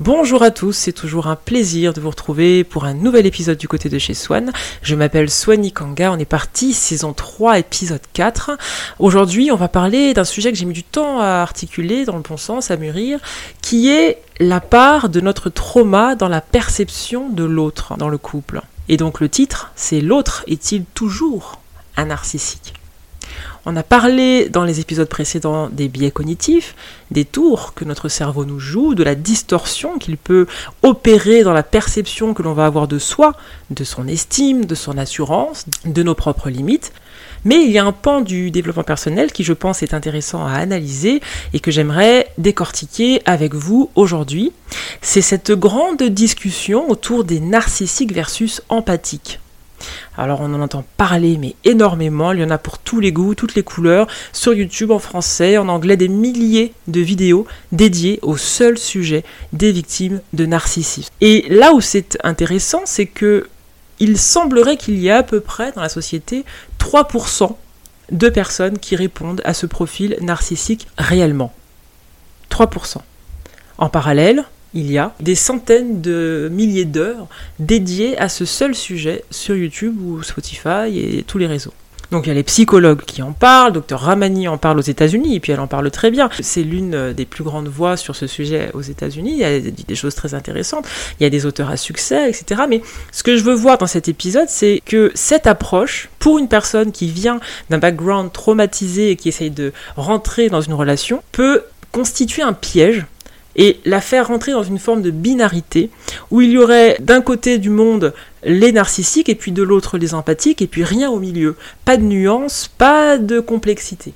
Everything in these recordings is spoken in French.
Bonjour à tous, c'est toujours un plaisir de vous retrouver pour un nouvel épisode du côté de chez Swan. Je m'appelle Swani Kanga, on est parti, saison 3, épisode 4. Aujourd'hui, on va parler d'un sujet que j'ai mis du temps à articuler, dans le bon sens, à mûrir, qui est la part de notre trauma dans la perception de l'autre dans le couple. Et donc le titre, c'est L'autre est-il toujours un narcissique? On a parlé dans les épisodes précédents des biais cognitifs, des tours que notre cerveau nous joue, de la distorsion qu'il peut opérer dans la perception que l'on va avoir de soi, de son estime, de son assurance, de nos propres limites. Mais il y a un pan du développement personnel qui je pense est intéressant à analyser et que j'aimerais décortiquer avec vous aujourd'hui. C'est cette grande discussion autour des narcissiques versus empathiques. Alors on en entend parler mais énormément, il y en a pour tous les goûts, toutes les couleurs, sur YouTube en français, en anglais, des milliers de vidéos dédiées au seul sujet des victimes de narcissisme. Et là où c'est intéressant, c'est que il semblerait qu'il y a à peu près dans la société 3% de personnes qui répondent à ce profil narcissique réellement. 3%. En parallèle, il y a des centaines de milliers d'heures dédiées à ce seul sujet sur YouTube ou Spotify et tous les réseaux. Donc il y a les psychologues qui en parlent, Dr Ramani en parle aux États-Unis, et puis elle en parle très bien. C'est l'une des plus grandes voix sur ce sujet aux États-Unis. Y a des choses très intéressantes, il y a des auteurs à succès, etc. Mais ce que je veux voir dans cet épisode, c'est que cette approche, pour une personne qui vient d'un background traumatisé et qui essaye de rentrer dans une relation, peut constituer un piège et la faire rentrer dans une forme de binarité où il y aurait d'un côté du monde les narcissiques et puis de l'autre les empathiques et puis rien au milieu. Pas de nuance, pas de complexité.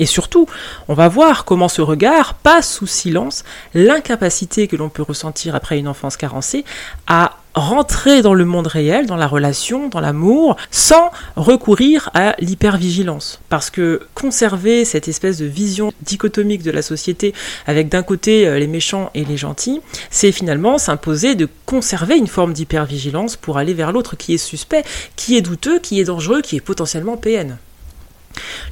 Et surtout, on va voir comment ce regard passe sous silence l'incapacité que l'on peut ressentir après une enfance carencée à rentrer dans le monde réel, dans la relation, dans l'amour, sans recourir à l'hypervigilance. Parce que conserver cette espèce de vision dichotomique de la société, avec d'un côté euh, les méchants et les gentils, c'est finalement s'imposer de conserver une forme d'hypervigilance pour aller vers l'autre qui est suspect, qui est douteux, qui est dangereux, qui est potentiellement PN.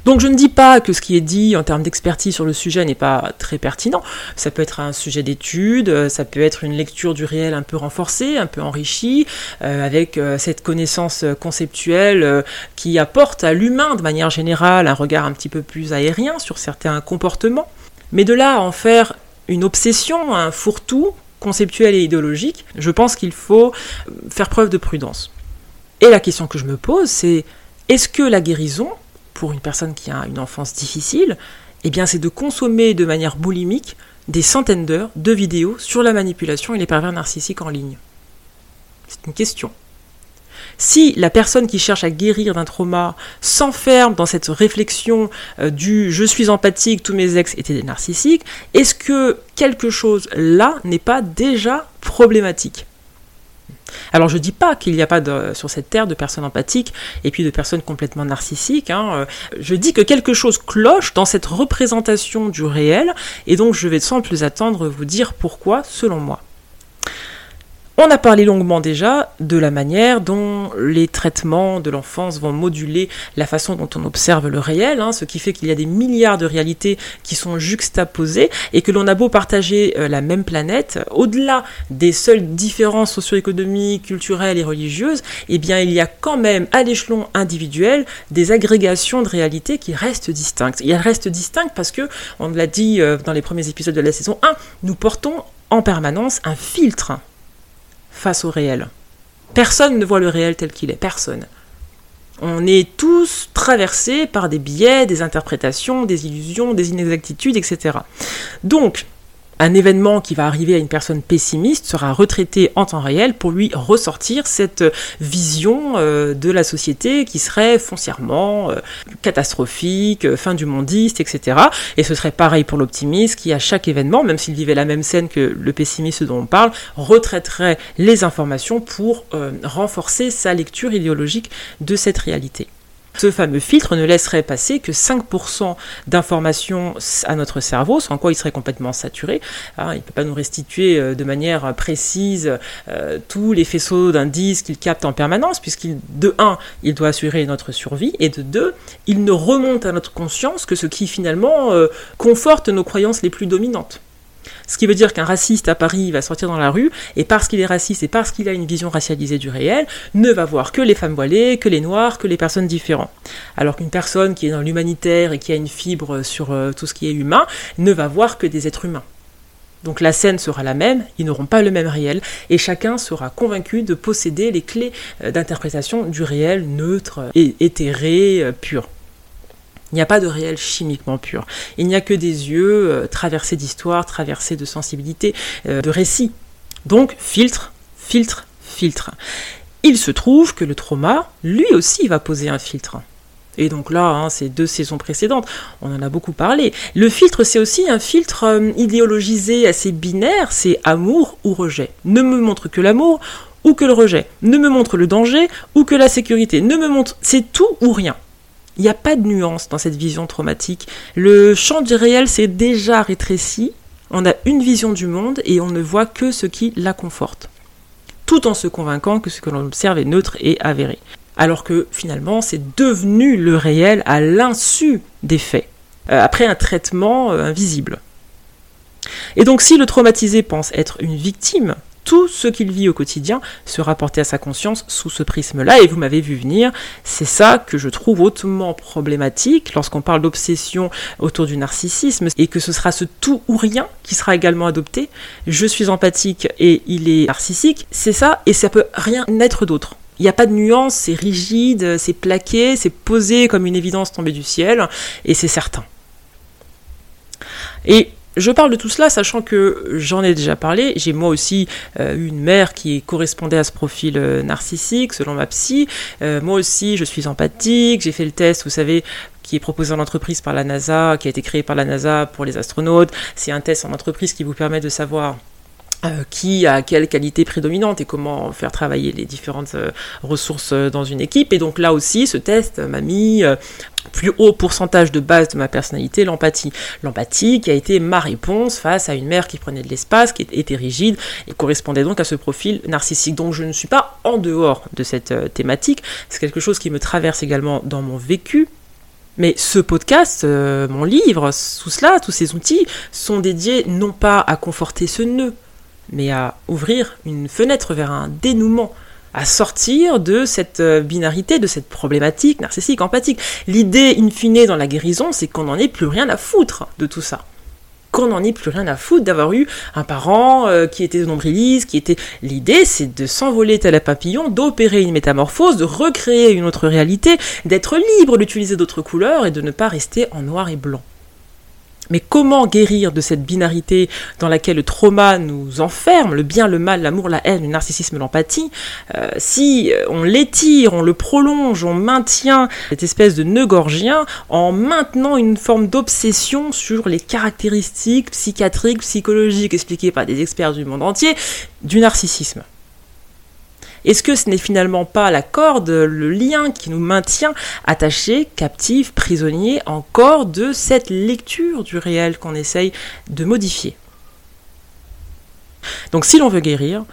Donc je ne dis pas que ce qui est dit en termes d'expertise sur le sujet n'est pas très pertinent. Ça peut être un sujet d'étude, euh, ça peut être une lecture du réel un peu renforcée, un peu enrichie, euh, avec euh, cette connaissance conceptuelle qui apporte à l'humain de manière générale un regard un petit peu plus aérien sur certains comportements. Mais de là à en faire une obsession, un fourre-tout conceptuel et idéologique, je pense qu'il faut faire preuve de prudence. Et la question que je me pose, c'est est-ce que la guérison, pour une personne qui a une enfance difficile, eh bien c'est de consommer de manière boulimique des centaines d'heures de vidéos sur la manipulation et les pervers narcissiques en ligne. C'est une question. Si la personne qui cherche à guérir d'un trauma s'enferme dans cette réflexion euh, du je suis empathique, tous mes ex étaient des narcissiques, est-ce que quelque chose là n'est pas déjà problématique? Alors je dis pas qu'il n'y a pas sur cette terre de personnes empathiques et puis de personnes complètement narcissiques. Hein, euh, je dis que quelque chose cloche dans cette représentation du réel et donc je vais sans plus attendre vous dire pourquoi selon moi. On a parlé longuement déjà de la manière dont les traitements de l'enfance vont moduler la façon dont on observe le réel, hein, ce qui fait qu'il y a des milliards de réalités qui sont juxtaposées et que l'on a beau partager euh, la même planète, au-delà des seules différences socio-économiques, culturelles et religieuses, eh bien il y a quand même à l'échelon individuel des agrégations de réalités qui restent distinctes. Et elles restent distinctes parce que, on l'a dit euh, dans les premiers épisodes de la saison 1, nous portons en permanence un filtre face au réel. Personne ne voit le réel tel qu'il est, personne. On est tous traversés par des biais, des interprétations, des illusions, des inexactitudes, etc. Donc, un événement qui va arriver à une personne pessimiste sera retraité en temps réel pour lui ressortir cette vision euh, de la société qui serait foncièrement euh, catastrophique, euh, fin du mondiste, etc. Et ce serait pareil pour l'optimiste qui, à chaque événement, même s'il vivait la même scène que le pessimiste dont on parle, retraiterait les informations pour renforcer sa lecture idéologique de cette réalité. Ce fameux filtre ne laisserait passer que 5% d'informations à notre cerveau, sans quoi il serait complètement saturé. Hein, il ne peut pas nous restituer euh, de manière précise euh, tous les faisceaux d'indices qu'il capte en permanence, puisqu'il, de 1, il doit assurer notre survie, et de 2, il ne remonte à notre conscience que ce qui finalement euh, conforte nos croyances les plus dominantes. Ce qui veut dire qu'un raciste à Paris va sortir dans la rue, et parce qu'il est raciste et parce qu'il a une vision racialisée du réel, ne va voir que les femmes voilées, que les noirs, que les personnes différentes. Alors qu'une personne qui est dans l'humanitaire et qui a une fibre sur euh, tout ce qui est humain, ne va voir que des êtres humains. Donc la scène sera la même, ils n'auront pas le même réel, et chacun sera convaincu de posséder les clés euh, d'interprétation du réel neutre, éthéré, euh, pur. Il n'y a pas de réel chimiquement pur. Il n'y a que des yeux euh, traversés d'histoire, traversés de sensibilité, euh, de récits. Donc, filtre, filtre, filtre. Il se trouve que le trauma, lui aussi, va poser un filtre. Et donc là, hein, ces deux saisons précédentes, on en a beaucoup parlé. Le filtre, c'est aussi un filtre euh, idéologisé assez binaire, c'est amour ou rejet. Ne me montre que l'amour ou que le rejet. Ne me montre le danger ou que la sécurité. Ne me montre, c'est tout ou rien. Il n'y a pas de nuance dans cette vision traumatique. Le champ du réel s'est déjà rétréci. On a une vision du monde et on ne voit que ce qui la conforte. Tout en se convainquant que ce que l'on observe est neutre et avéré. Alors que finalement, c'est devenu le réel à l'insu des faits, euh, après un traitement euh, invisible. Et donc si le traumatisé pense être une victime, tout ce qu'il vit au quotidien se rapporter à sa conscience sous ce prisme-là, et vous m'avez vu venir, c'est ça que je trouve hautement problématique lorsqu'on parle d'obsession autour du narcissisme, et que ce sera ce tout ou rien qui sera également adopté. Je suis empathique et il est narcissique, c'est ça, et ça peut rien être d'autre. Il n'y a pas de nuance, c'est rigide, c'est plaqué, c'est posé comme une évidence tombée du ciel, et c'est certain. Et je parle de tout cela sachant que j'en ai déjà parlé. J'ai moi aussi euh, une mère qui correspondait à ce profil euh, narcissique selon ma psy. Euh, moi aussi, je suis empathique. J'ai fait le test, vous savez, qui est proposé en entreprise par la NASA, qui a été créé par la NASA pour les astronautes. C'est un test en entreprise qui vous permet de savoir qui a quelle qualité prédominante et comment faire travailler les différentes ressources dans une équipe. Et donc là aussi, ce test m'a mis plus haut pourcentage de base de ma personnalité, l'empathie. L'empathie qui a été ma réponse face à une mère qui prenait de l'espace, qui était rigide et correspondait donc à ce profil narcissique. Donc je ne suis pas en dehors de cette euh, thématique, c'est quelque chose qui me traverse également dans mon vécu. Mais ce podcast, euh, mon livre, tout cela, tous ces outils sont dédiés non pas à conforter ce nœud, mais à ouvrir une fenêtre vers un dénouement à sortir de cette euh, binarité, de cette problématique narcissique, empathique. L'idée, in fine, dans la guérison, c'est qu'on n'en ait plus rien à foutre de tout ça qu'on n'en ait plus rien à foutre d'avoir eu un parent euh, qui était nombriliste, qui était... L'idée, c'est de s'envoler tel un papillon, d'opérer une métamorphose, de recréer une autre réalité, d'être libre d'utiliser d'autres couleurs et de ne pas rester en noir et blanc. Mais comment guérir de cette binarité dans laquelle le trauma nous enferme, le bien, le mal, l'amour, la haine, le narcissisme, l'empathie, euh, si euh, on l'étire, on le prolonge, on maintient cette espèce de nœud gorgien en maintenant une forme d'obsession sur les caractéristiques psychiatriques, psychologiques expliquées par des experts du monde entier du narcissisme? Est-ce que ce n'est finalement pas la corde, le lien qui nous maintient attachés, captifs, prisonniers encore de cette lecture du réel qu'on essaye de modifier? Donc si l'on veut guérir,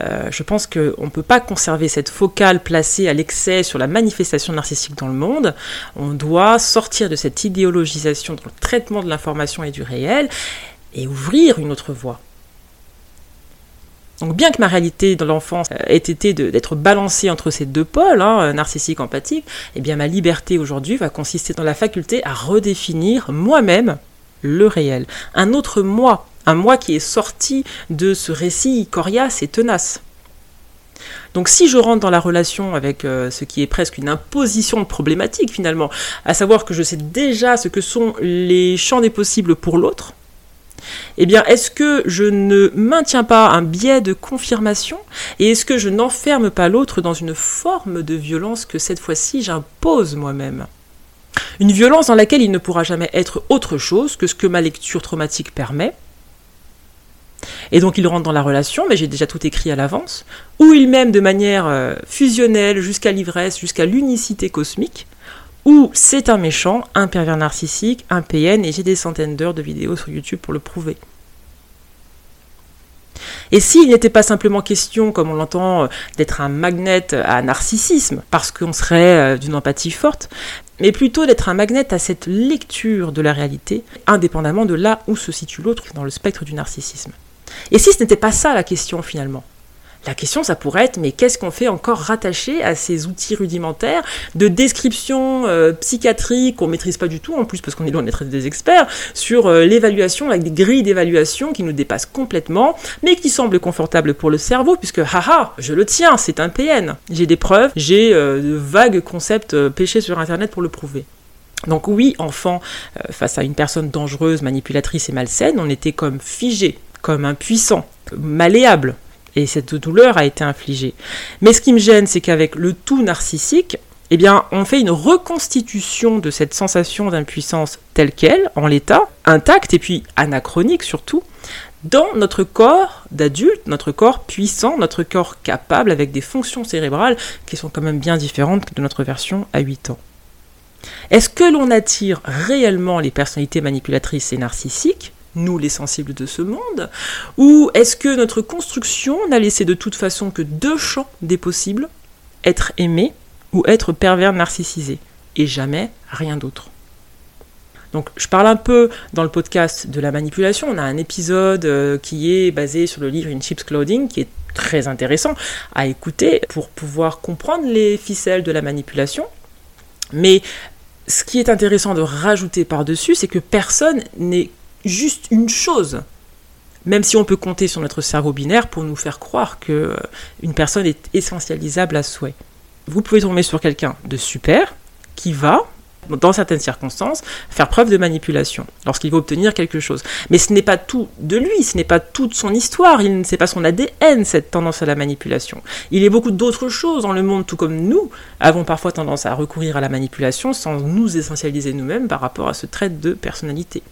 euh, je pense qu'on ne peut pas conserver cette focale placée à l'excès sur la manifestation narcissique dans le monde. On doit sortir de cette idéologisation dans le traitement de l'information et du réel et ouvrir une autre voie. Donc bien que ma réalité dans l'enfance euh, ait été d'être balancée entre ces deux pôles, hein, euh, narcissique, empathique, eh bien ma liberté aujourd'hui va consister dans la faculté à redéfinir moi-même le réel. Un autre moi, un moi qui est sorti de ce récit coriace et tenace. Donc si je rentre dans la relation avec euh, ce qui est presque une imposition de problématique finalement, à savoir que je sais déjà ce que sont les champs des possibles pour l'autre, eh bien, est-ce que je ne maintiens pas un biais de confirmation et est-ce que je n'enferme pas l'autre dans une forme de violence que cette fois-ci j'impose moi-même? Une violence dans laquelle il ne pourra jamais être autre chose que ce que ma lecture traumatique permet. Et donc il rentre dans la relation, mais j'ai déjà tout écrit à l'avance, ou il m'aime de manière euh, fusionnelle jusqu'à l'ivresse, jusqu'à l'unicité cosmique, ou c'est un méchant, un pervers narcissique, un PN, et j'ai des centaines d'heures de vidéos sur YouTube pour le prouver. Et s'il n'était pas simplement question, comme on l'entend, euh, d'être un magnet à narcissisme, parce qu'on serait euh, d'une empathie forte, mais plutôt d'être un magnet à cette lecture de la réalité, indépendamment de là où se situe l'autre dans le spectre du narcissisme. Et si ce n'était pas ça la question finalement? La question, ça pourrait être, mais qu'est-ce qu'on fait encore rattaché à ces outils rudimentaires de description euh, psychiatrique qu'on maîtrise pas du tout, en plus parce qu'on est loin d'être des experts, sur euh, l'évaluation avec des grilles d'évaluation qui nous dépassent complètement, mais qui semblent confortables pour le cerveau, puisque haha, je le tiens, c'est un PN. J'ai des preuves, j'ai euh, de vagues concepts pêchés sur Internet pour le prouver. Donc oui, enfant, face à une personne dangereuse, manipulatrice et malsaine, on était comme figé, comme impuissant, malléable, et cette douleur a été infligée. Mais ce qui me gêne, c'est qu'avec le tout narcissique, eh bien, on fait une reconstitution de cette sensation d'impuissance telle qu'elle, en l'état, intacte et puis anachronique surtout, dans notre corps d'adulte, notre corps puissant, notre corps capable, avec des fonctions cérébrales qui sont quand même bien différentes de notre version à 8 ans. Est-ce que l'on attire réellement les personnalités manipulatrices et narcissiques? Nous les sensibles de ce monde Ou est-ce que notre construction n'a laissé de toute façon que deux champs des possibles Être aimé ou être pervers narcissisé Et jamais rien d'autre. Donc je parle un peu dans le podcast de la manipulation. On a un épisode euh, qui est basé sur le livre In Chips Clothing qui est très intéressant à écouter pour pouvoir comprendre les ficelles de la manipulation. Mais ce qui est intéressant de rajouter par-dessus, c'est que personne n'est juste une chose. Même si on peut compter sur notre cerveau binaire pour nous faire croire que euh, une personne est essentialisable à souhait. Vous pouvez tomber sur quelqu'un de super qui va, dans certaines circonstances, faire preuve de manipulation lorsqu'il va obtenir quelque chose. Mais ce n'est pas tout de lui, ce n'est pas toute son histoire, il ne sait pas son ADN, cette tendance à la manipulation. Il y a beaucoup d'autres choses dans le monde, tout comme nous avons parfois tendance à recourir à la manipulation sans nous essentialiser nous-mêmes par rapport à ce trait de personnalité.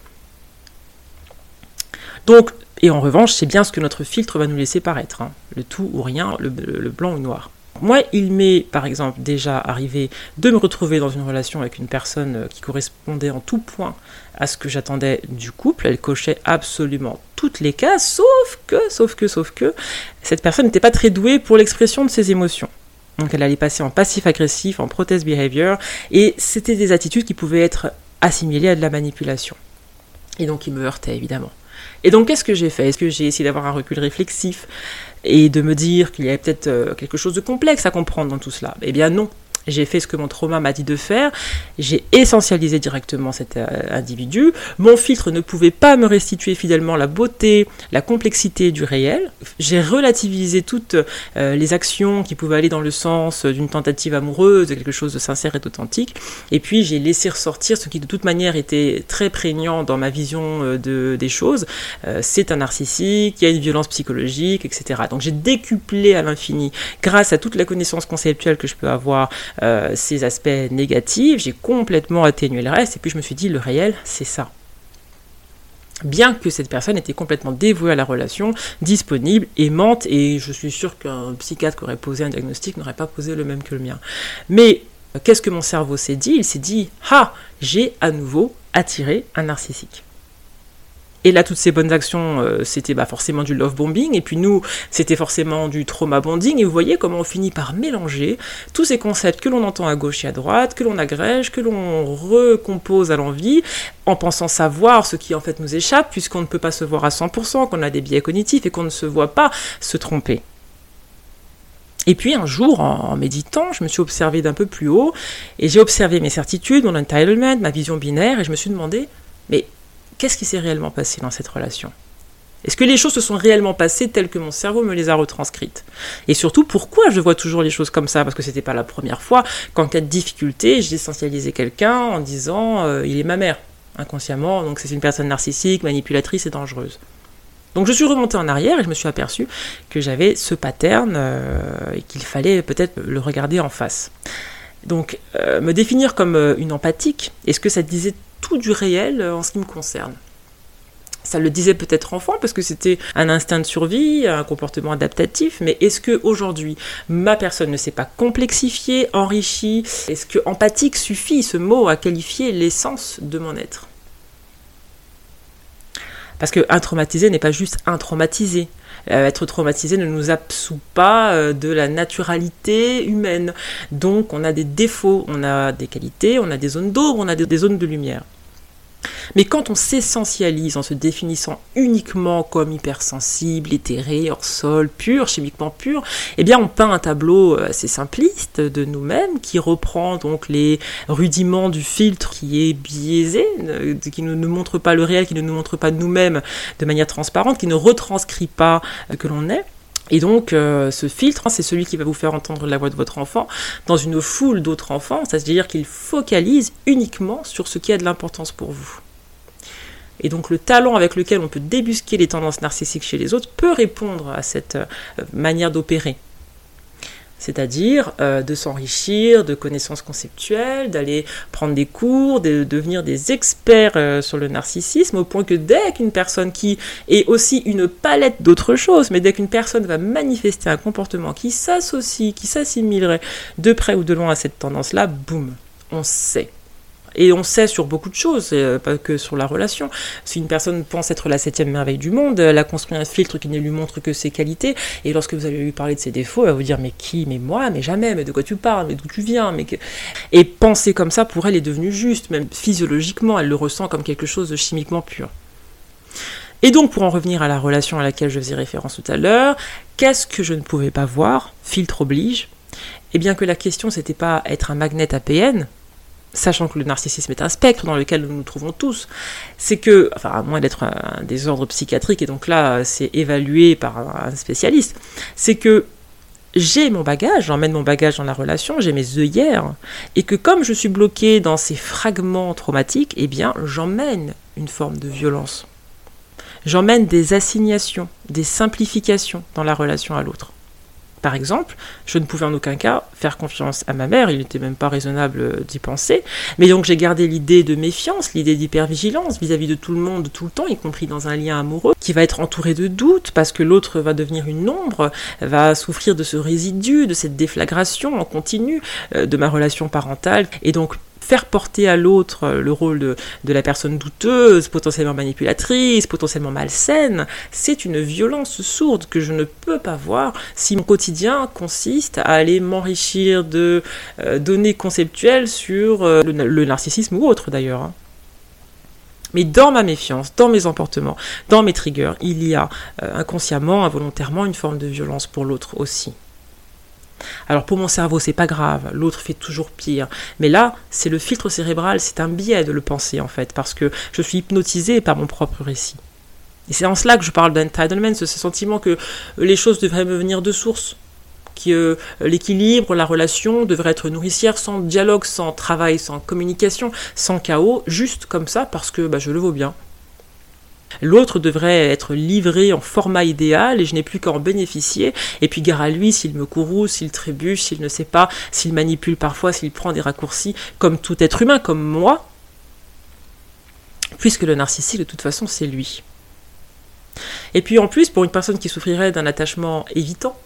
Donc, et en revanche, c'est bien ce que notre filtre va nous laisser paraître, hein. le tout ou rien, le, blanc ou noir. Moi, il m'est par exemple déjà arrivé de me retrouver dans une relation avec une personne euh, qui correspondait en tout point à ce que j'attendais du couple. Elle cochait absolument toutes les cases, sauf que, sauf que, sauf que, cette personne n'était pas très douée pour l'expression de ses émotions. Donc elle allait passer en passif-agressif, en protest behavior, et c'était des attitudes qui pouvaient être assimilées à de la manipulation. Et donc il me heurtait évidemment. Et donc, qu'est-ce que j'ai fait? Est-ce que j'ai essayé d'avoir un recul réflexif et de me dire qu'il y avait peut-être euh, quelque chose de complexe à comprendre dans tout cela? Eh bien non, j'ai fait ce que mon trauma m'a dit de faire, j'ai essentialisé directement cet euh, individu, mon filtre ne pouvait pas me restituer fidèlement la beauté, la complexité du réel, j'ai relativisé toutes euh, les actions qui pouvaient aller dans le sens d'une tentative amoureuse, de quelque chose de sincère et d'authentique, et puis j'ai laissé ressortir ce qui de toute manière était très prégnant dans ma vision euh, de, des choses, c'est un narcissique, il y a une violence psychologique, etc. Donc j'ai décuplé à l'infini, grâce à toute la connaissance conceptuelle que je peux avoir, euh, ces aspects négatifs, j'ai complètement atténué le reste, et puis je me suis dit, le réel, c'est ça. Bien que cette personne était complètement dévouée à la relation, disponible, aimante, et je suis sûr qu'un psychiatre qui aurait posé un diagnostic n'aurait pas posé le même que le mien. Mais qu'est-ce que mon cerveau s'est dit? Il s'est dit, ah, j'ai à nouveau attiré un narcissique. Et là, toutes ces bonnes actions, euh, c'était bah, forcément du love bombing, et puis nous, c'était forcément du trauma bonding, et vous voyez comment on finit par mélanger tous ces concepts que l'on entend à gauche et à droite, que l'on agrège, que l'on recompose à l'envie, en pensant savoir ce qui en fait nous échappe, puisqu'on ne peut pas se voir à 100%, qu'on a des biais cognitifs, et qu'on ne se voit pas se tromper. Et puis un jour, en, méditant, je me suis observé d'un peu plus haut, et j'ai observé mes certitudes, mon entitlement, ma vision binaire, et je me suis demandé, mais qu'est-ce qui s'est réellement passé dans cette relation? Est-ce que les choses se sont réellement passées telles que mon cerveau me les a retranscrites? Et surtout, pourquoi je vois toujours les choses comme ça? Parce que c'était pas la première fois qu'en cas de difficulté, j'ai essentialisé quelqu'un en disant euh, il est ma mère, inconsciemment, donc c'est une personne narcissique, manipulatrice et dangereuse. Donc je suis remontée en arrière et je me suis aperçu que j'avais ce pattern euh, et qu'il fallait peut-être le regarder en face. Donc euh, me définir comme une empathique, est-ce que ça disait tout du réel euh, en ce qui me concerne. Ça le disait peut-être enfant parce que c'était un instinct de survie, un comportement adaptatif, mais est-ce que aujourd'hui ma personne ne s'est pas complexifiée, enrichie? Est-ce que empathique suffit ce mot à qualifier l'essence de mon être? Parce que un traumatisé n'est pas juste un traumatisé. Euh, être traumatisé ne nous absout pas euh, de la naturalité humaine. Donc on a des défauts, on a des qualités, on a des zones d'ombre, on a des zones de lumière. Mais quand on s'essentialise en se définissant uniquement comme hypersensible, éthéré, hors sol, pur, chimiquement pur, eh bien on peint un tableau assez simpliste de nous-mêmes qui reprend donc les rudiments du filtre qui est biaisé, euh, qui ne nous montre pas le réel, qui ne nous montre pas nous-mêmes de manière transparente, qui ne retranscrit pas euh, que l'on est. Et donc, euh, ce filtre, c'est celui qui va vous faire entendre la voix de votre enfant dans une foule d'autres enfants, c'est-à-dire qu'il focalise uniquement sur ce qui a de l'importance pour vous. Et donc le talent avec lequel on peut débusquer les tendances narcissiques chez les autres peut répondre à cette euh, manière d'opérer. C'est-à-dire euh, de s'enrichir de connaissances conceptuelles, d'aller prendre des cours, de, devenir des experts euh, sur le narcissisme, au point que dès qu'une personne qui est aussi une palette d'autres choses, mais dès qu'une personne va manifester un comportement qui s'associe, qui s'assimilerait de près ou de loin à cette tendance-là, boum, on sait. Et on sait sur beaucoup de choses, euh, pas que sur la relation. Si une personne pense être la septième merveille du monde, elle a construit un filtre qui ne lui montre que ses qualités, et lorsque vous allez lui parler de ses défauts, elle va vous dire mais qui, mais moi, mais jamais, mais de quoi tu parles, mais d'où tu viens, mais et penser comme ça pour elle est devenu juste, même physiologiquement, elle le ressent comme quelque chose de chimiquement pur. Et donc, pour en revenir à la relation à laquelle je faisais référence tout à l'heure, qu'est-ce que je ne pouvais pas voir? Filtre oblige. Eh bien que la question, c'était pas être un magnet APN, sachant que le narcissisme est un spectre dans lequel nous nous trouvons tous, c'est que, enfin, à moins d'être un, désordre psychiatrique, et donc là, c'est évalué par un, spécialiste, c'est que j'ai mon bagage, j'emmène mon bagage dans la relation, j'ai mes œillères, et que comme je suis bloqué dans ces fragments traumatiques, eh bien, j'emmène une forme de violence. J'emmène des assignations, des simplifications dans la relation à l'autre. Par exemple, je ne pouvais en aucun cas faire confiance à ma mère, il n'était même pas raisonnable d'y penser, mais donc j'ai gardé l'idée de méfiance, l'idée d'hypervigilance vis-à-vis de tout le monde, tout le temps, y compris dans un lien amoureux, qui va être entouré de doutes, parce que l'autre va devenir une ombre, va souffrir de ce résidu, de cette déflagration en continu euh, de ma relation parentale, et donc faire porter à l'autre euh, le rôle de, la personne douteuse, potentiellement manipulatrice, potentiellement malsaine, c'est une violence sourde que je ne peux pas voir si mon quotidien consiste à aller m'enrichir de euh, données conceptuelles sur euh, le, narcissisme ou autre d'ailleurs. Hein. Mais dans ma méfiance, dans mes emportements, dans mes triggers, il y a inconsciemment, involontairement une forme de violence pour l'autre aussi. Alors pour mon cerveau, c'est pas grave, l'autre fait toujours pire. Mais là, c'est le filtre cérébral, c'est un biais de le penser en fait, parce que je suis hypnotisé par mon propre récit. Et c'est en cela que je parle d'entitlement, ce sentiment que les choses devraient me venir de source, que l'équilibre, la relation devrait être nourricière sans dialogue, sans travail, sans communication, sans chaos, juste comme ça parce que bah, je le vaux bien. L'autre devrait être livré en format idéal et je n'ai plus qu'à en bénéficier. Et puis gare à lui s'il me courroux, s'il trébuche, s'il ne sait pas, s'il manipule parfois, s'il prend des raccourcis, comme tout être humain, comme moi. Puisque le narcissique, de toute façon, c'est lui. Et puis en plus, pour une personne qui souffrirait d'un attachement évitant,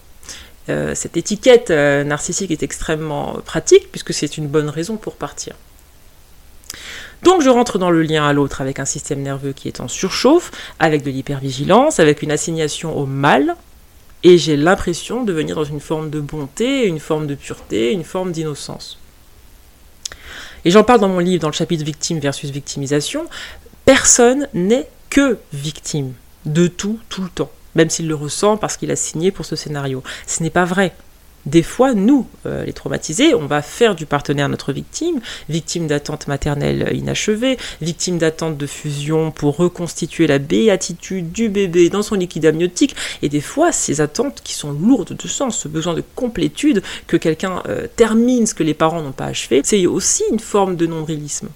euh, cette étiquette euh, narcissique est extrêmement pratique puisque c'est une bonne raison pour partir. Donc je rentre dans le lien à l'autre avec un système nerveux qui est en surchauffe, avec de l'hypervigilance, avec une assignation au mal, et j'ai l'impression de venir dans une forme de bonté, une forme de pureté, une forme d'innocence. Et j'en parle dans mon livre, dans le chapitre victime versus victimisation. Personne n'est que victime de tout, tout le temps, même s'il le ressent parce qu'il a signé pour ce scénario. Ce n'est pas vrai des fois, nous, euh, les traumatisés, on va faire du partenaire notre victime, victime d'attente maternelle inachevée, victime d'attente de fusion pour reconstituer la béatitude du bébé dans son liquide amniotique, et des fois, ces attentes qui sont lourdes de sens, ce besoin de complétude, que quelqu'un euh, termine ce que les parents n'ont pas achevé, c'est aussi une forme de nombrilisme.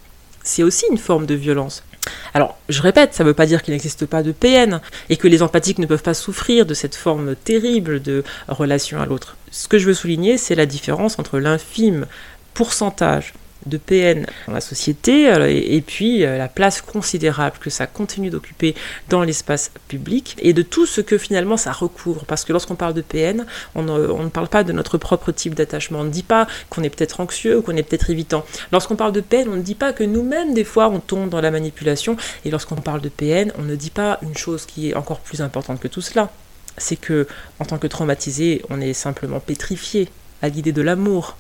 C'est aussi une forme de violence. Alors, je répète, ça ne veut pas dire qu'il n'existe pas de PN et que les empathiques ne peuvent pas souffrir de cette forme terrible de relation à l'autre. Ce que je veux souligner, c'est la différence entre l'infime pourcentage de PN dans la société euh, et, puis euh, la place considérable que ça continue d'occuper dans l'espace public et de tout ce que finalement ça recouvre. Parce que lorsqu'on parle de PN, on ne, parle pas de notre propre type d'attachement. On ne dit pas qu'on est peut-être anxieux ou qu'on est peut-être évitant. Lorsqu'on parle de PN, on ne dit pas que nous-mêmes, des fois, on tombe dans la manipulation. Et lorsqu'on parle de PN, on ne dit pas une chose qui est encore plus importante que tout cela. C'est que, en tant que traumatisé, on est simplement pétrifié à l'idée de l'amour,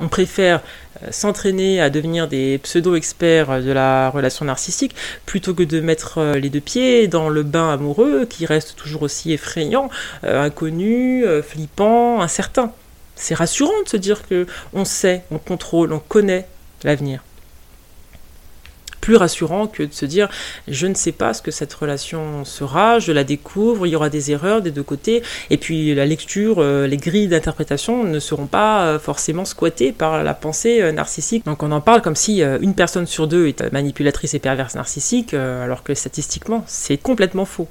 on préfère euh, s'entraîner à devenir des pseudo-experts de la relation narcissique plutôt que de mettre euh, les deux pieds dans le bain amoureux qui reste toujours aussi effrayant, euh, inconnu, flippant, incertain. C'est rassurant de se dire que on sait, on contrôle, on connaît l'avenir plus rassurant que de se dire je ne sais pas ce que cette relation sera, je la découvre, il y aura des erreurs des deux côtés, et puis la lecture, euh, les grilles d'interprétation ne seront pas euh, forcément squattées par la pensée euh, narcissique. Donc on en parle comme si une personne sur deux est manipulatrice et perverse narcissique, alors que statistiquement c'est complètement faux.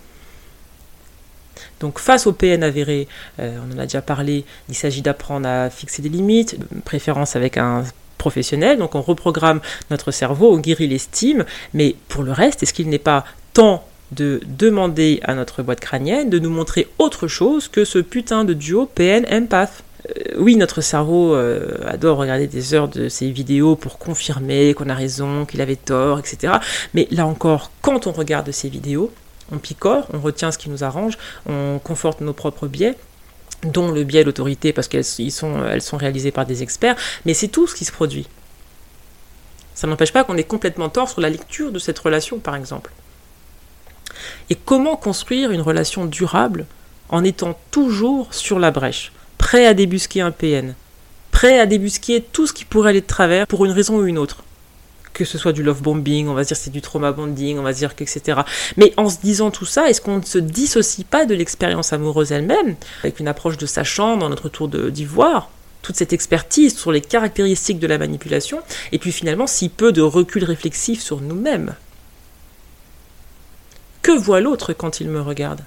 Donc face au PN avéré, on en a déjà parlé, il s'agit d'apprendre à fixer des limites, préférence avec un professionnel, donc on reprogramme notre cerveau, on guérit l'estime, mais pour le reste, est-ce qu'il n'est pas temps de demander à notre boîte crânienne de nous montrer autre chose que ce putain de duo PN-empath oui, notre cerveau euh, adore regarder des heures de ces vidéos pour confirmer qu'on a raison, qu'il avait tort, etc. Mais là encore, quand on regarde ces vidéos, on picore, on retient ce qui nous arrange, on conforte nos propres biais, dont le biais l'autorité parce qu'elles sont, réalisées par des experts, mais c'est tout ce qui se produit. Ça n'empêche pas qu'on ait complètement tort sur la lecture de cette relation, par exemple. Et comment construire une relation durable en étant toujours sur la brèche, prêt à débusquer un PN, prêt à débusquer tout ce qui pourrait aller de travers pour une raison ou une autre? Que ce soit du love bombing, on va dire c'est du trauma bonding, on va dire que etc. Mais en se disant tout ça, est-ce qu'on ne se dissocie pas de l'expérience amoureuse elle-même, avec une approche de sachant dans notre tour d'ivoire toute cette expertise sur les caractéristiques de la manipulation, et puis finalement si peu de recul réflexif sur nous-mêmes? Que voit l'autre quand il me regarde?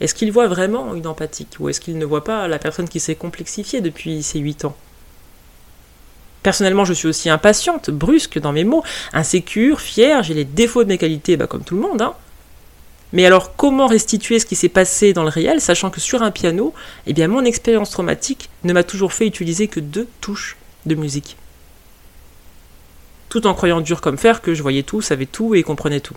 Est-ce qu'il voit vraiment une empathique, ou est-ce qu'il ne voit pas la personne qui s'est complexifiée depuis ses huit ans? Personnellement, je suis aussi impatiente, brusque dans mes mots, insécure, fière, j'ai les défauts de mes qualités, bah, comme tout le monde. Hein. Mais alors, comment restituer ce qui s'est passé dans le réel, sachant que sur un piano, eh bien, mon expérience traumatique ne m'a toujours fait utiliser que deux touches de musique. Tout en croyant dur comme fer que je voyais tout, savais tout et comprenais tout.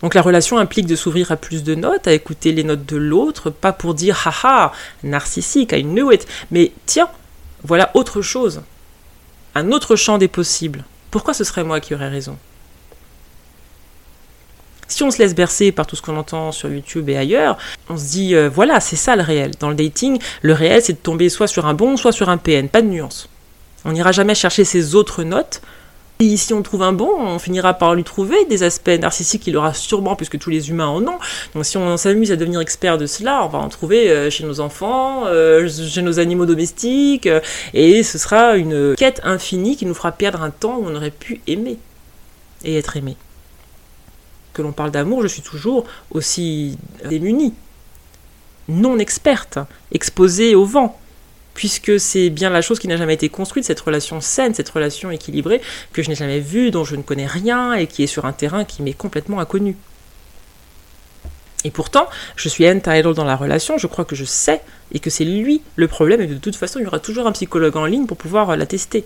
Donc la relation implique de s'ouvrir à plus de notes, à écouter les notes de l'autre, pas pour dire haha, narcissique, I knew it, mais tiens, voilà autre chose, un autre champ des possibles. Pourquoi ce serait moi qui aurais raison? Si on se laisse bercer par tout ce qu'on entend sur YouTube et ailleurs, on se dit euh, voilà, c'est ça le réel. Dans le dating, le réel, c'est de tomber soit sur un bon, soit sur un PN, pas de nuance. On n'ira jamais chercher ces autres notes et si on trouve un bon, on finira par lui trouver des aspects narcissiques qu'il aura sûrement, puisque tous les humains en ont. Donc si on s'amuse à devenir expert de cela, on va en trouver euh, chez nos enfants, euh, chez nos animaux domestiques, euh, et ce sera une quête infinie qui nous fera perdre un temps où on aurait pu aimer et être aimé. Que l'on parle d'amour, je suis toujours aussi démunie, non experte, exposée au vent, puisque c'est bien la chose qui n'a jamais été construite, cette relation saine, cette relation équilibrée, que je n'ai jamais vue, dont je ne connais rien, et qui est sur un terrain qui m'est complètement inconnu. Et pourtant, je suis entitled dans la relation, je crois que je sais, et que c'est lui le problème, et de toute façon, il y aura toujours un psychologue en ligne pour pouvoir l'attester.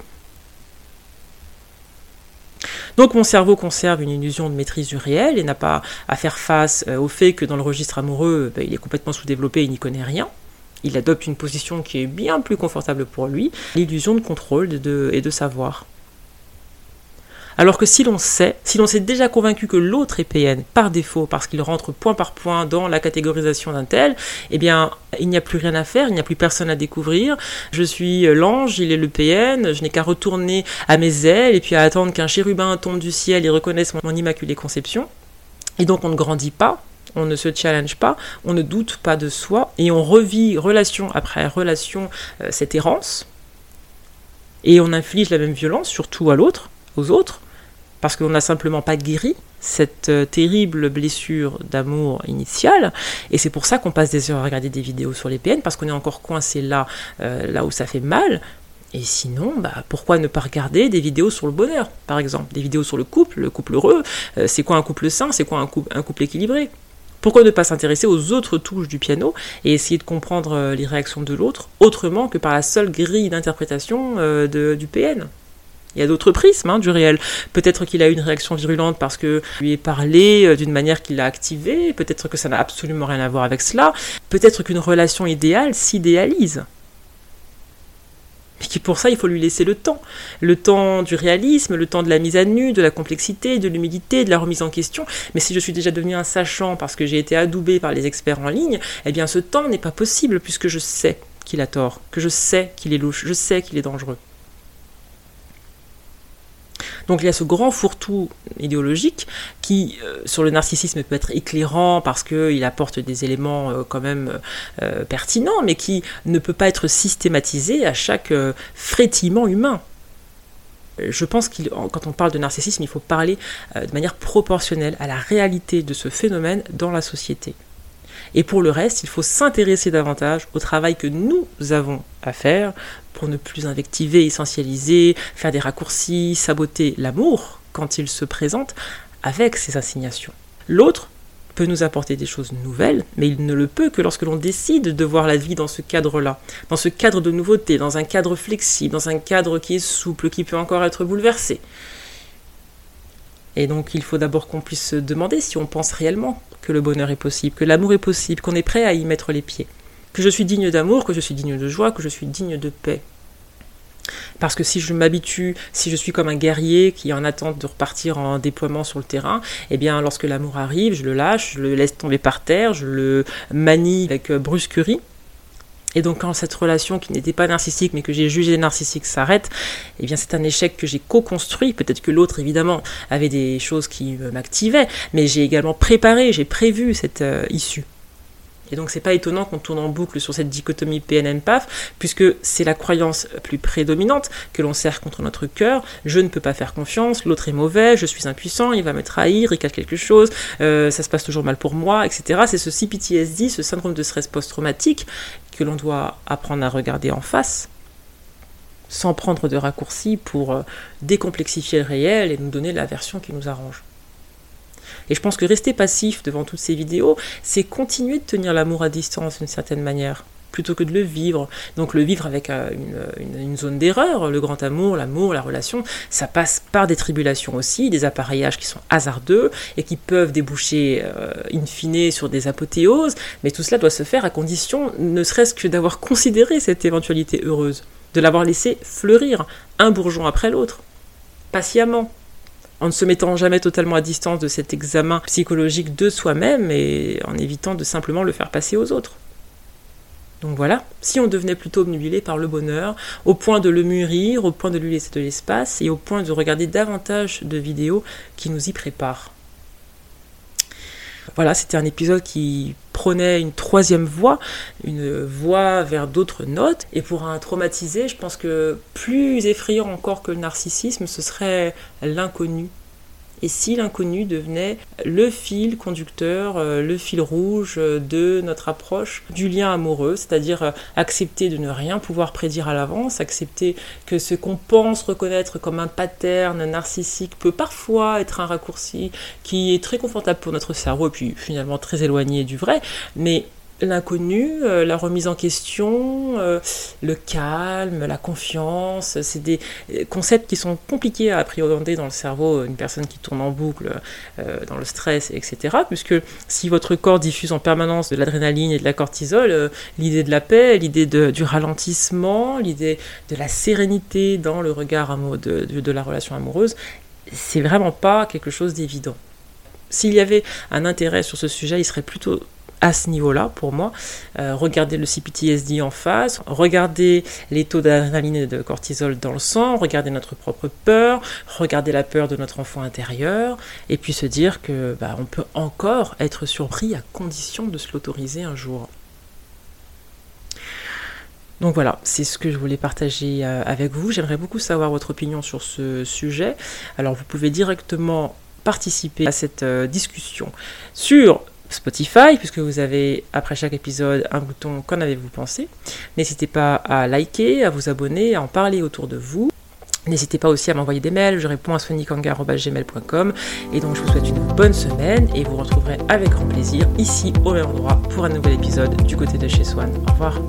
Donc mon cerveau conserve une illusion de maîtrise du réel et n'a pas à faire face euh, au fait que dans le registre amoureux, ben, il est complètement sous-développé et il n'y connaît rien il adopte une position qui est bien plus confortable pour lui, l'illusion de contrôle et de savoir. Alors que si l'on sait, si l'on s'est déjà convaincu que l'autre est PN par défaut, parce qu'il rentre point par point dans la catégorisation d'un tel, eh bien, il n'y a plus rien à faire, il n'y a plus personne à découvrir. Je suis l'ange, il est le PN, je n'ai qu'à retourner à mes ailes et puis à attendre qu'un chérubin tombe du ciel et reconnaisse mon immaculée conception. Et donc on ne grandit pas, on ne se challenge pas, on ne doute pas de soi, et on revit relation après relation euh, cette errance, et on inflige la même violence, surtout à l'autre, aux autres, parce qu'on n'a simplement pas guéri cette euh, terrible blessure d'amour initiale, et c'est pour ça qu'on passe des heures à regarder des vidéos sur les PN, parce qu'on est encore coincé là, euh, là où ça fait mal, Et sinon, bah, pourquoi ne pas regarder des vidéos sur le bonheur, par exemple? Des vidéos sur le couple, le couple heureux, c'est quoi un couple sain, c'est quoi un couple équilibré? Pourquoi ne pas s'intéresser aux autres touches du piano et essayer de comprendre euh, les réactions de l'autre autrement que par la seule grille d'interprétation euh, du PN il y a d'autres prismes hein, du réel. Peut-être qu'il a eu une réaction virulente parce que lui est parlé d'une manière qui l'a activé. Peut-être que ça n'a absolument rien à voir avec cela. Peut-être qu'une relation idéale s'idéalise mais pour ça il faut lui laisser le temps. Le temps du réalisme, le temps de la mise à nu, de la complexité, de l'humilité, de la remise en question. Mais si je suis déjà devenu un sachant parce que j'ai été adoubé par les experts en ligne, eh bien ce temps n'est pas possible puisque je sais qu'il a tort, que je sais qu'il est louche, je sais qu'il est dangereux. Donc il y a ce grand fourre-tout idéologique qui, euh, sur le narcissisme, peut être éclairant parce qu'il apporte des éléments euh, quand même euh, pertinents, mais qui ne peut pas être systématisé à chaque frétillement humain. Je pense que quand on parle de narcissisme, il faut parler de manière proportionnelle à la réalité de ce phénomène dans la société. Et pour le reste, il faut s'intéresser davantage au travail que nous avons à faire pour ne plus invectiver, essentialiser, faire des raccourcis, saboter l'amour quand il se présente avec ses assignations. L'autre peut nous apporter des choses nouvelles, mais il ne le peut que lorsque l'on décide de voir la vie dans ce cadre-là, dans ce cadre de nouveauté, dans un cadre flexible, dans un cadre qui est souple, qui peut encore être bouleversé. Et donc il faut d'abord qu'on puisse se demander si on pense réellement que le bonheur est possible, que l'amour est possible, qu'on est prêt à y mettre les pieds, que je suis digne d'amour, que je suis digne de joie, que je suis digne de paix. Parce que si je m'habitue, si je suis comme un guerrier qui est en attente de repartir en déploiement sur le terrain, eh bien lorsque l'amour arrive, je le lâche, je le laisse tomber par terre, je le manie avec brusquerie, et donc quand cette relation qui n'était pas narcissique mais que j'ai jugée narcissique s'arrête, eh bien c'est un échec que j'ai co-construit. Peut-être que l'autre évidemment avait des choses qui m'activaient, mais j'ai également préparé, j'ai prévu cette euh, issue. Et donc c'est pas étonnant qu'on tourne en boucle sur cette dichotomie PNN-PAF, puisque c'est la croyance plus prédominante que l'on sert contre notre cœur. Je ne peux pas faire confiance, l'autre est mauvais, je suis impuissant, il va me trahir, il cache quelque chose, euh, ça se passe toujours mal pour moi, etc. C'est ce CPTSD, ce syndrome de stress post-traumatique, que l'on doit apprendre à regarder en face sans prendre de raccourcis pour euh, décomplexifier le réel et nous donner la version qui nous arrange. Et je pense que rester passif devant toutes ces vidéos, c'est continuer de tenir l'amour à distance d'une certaine manière, plutôt que de le vivre. Donc le vivre avec euh, une, zone d'erreur, le grand amour, l'amour, la relation, ça passe par des tribulations aussi, des appareillages qui sont hasardeux et qui peuvent déboucher euh, in fine sur des apothéoses, mais tout cela doit se faire à condition ne serait-ce que d'avoir considéré cette éventualité heureuse, de l'avoir laissé fleurir un bourgeon après l'autre, patiemment, en ne se mettant jamais totalement à distance de cet examen psychologique de soi-même et en évitant de simplement le faire passer aux autres. Donc voilà, si on devenait plutôt obnubilé par le bonheur, au point de le mûrir, au point de lui laisser de l'espace et au point de regarder davantage de vidéos qui nous y préparent. Voilà, c'était un épisode qui prenait une troisième voie, une voie vers d'autres notes. Et pour un traumatisé, je pense que plus effrayant encore que le narcissisme, ce serait l'inconnu et si l'inconnu devenait le fil conducteur, euh, le fil rouge euh, de notre approche du lien amoureux, c'est-à-dire euh, accepter de ne rien pouvoir prédire à l'avance, accepter que ce qu'on pense reconnaître comme un pattern narcissique peut parfois être un raccourci qui est très confortable pour notre cerveau et puis finalement très éloigné du vrai, mais l'inconnu, euh, la remise en question, euh, le calme, la confiance, c'est des euh, concepts qui sont compliqués à appréhender dans le cerveau une personne qui tourne en boucle dans le stress, etc. Puisque si votre corps diffuse en permanence de l'adrénaline et de la cortisol, l'idée de la paix, l'idée du ralentissement, l'idée de la sérénité dans le regard de, de la relation amoureuse, c'est vraiment pas quelque chose d'évident. S'il y avait un intérêt sur ce sujet, il serait plutôt à ce niveau-là pour moi. Euh, regarder le CPTSD en face, regarder les taux d'adrénaline et de cortisol dans le sang, regarder notre propre peur, regarder la peur de notre enfant intérieur, et puis se dire que bah, on peut encore être surpris à condition de se l'autoriser un jour. Donc voilà, c'est ce que je voulais partager euh, avec vous. J'aimerais beaucoup savoir votre opinion sur ce sujet. Alors vous pouvez directement participer à cette euh, discussion sur Spotify, puisque vous avez après chaque épisode un bouton Qu'en avez-vous pensé? N'hésitez pas à liker, à vous abonner, à en parler autour de vous. N'hésitez pas aussi à m'envoyer des mails, je réponds à sonicanga.gmail.com et donc je vous souhaite une bonne semaine et vous retrouverez avec grand plaisir ici au même endroit pour un nouvel épisode du côté de chez Swan. Au revoir.